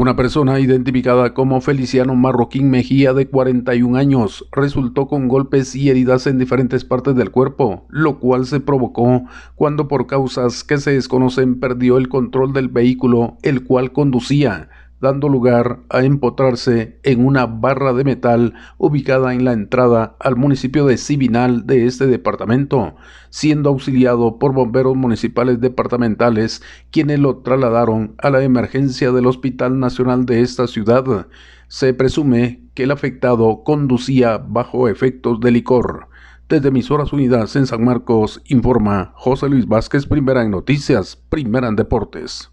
Una persona identificada como Feliciano Marroquín Mejía de 41 años resultó con golpes y heridas en diferentes partes del cuerpo, lo cual se provocó cuando por causas que se desconocen perdió el control del vehículo el cual conducía, dando lugar a empotrarse en una barra de metal ubicada en la entrada al municipio de Sibinal de este departamento, siendo auxiliado por bomberos municipales departamentales quienes lo trasladaron a la emergencia del Hospital Nacional de esta ciudad. Se presume que el afectado conducía bajo efectos de licor. Desde Emisoras Unidas en San Marcos informa José Luis Vázquez, primera en noticias, primera en deportes.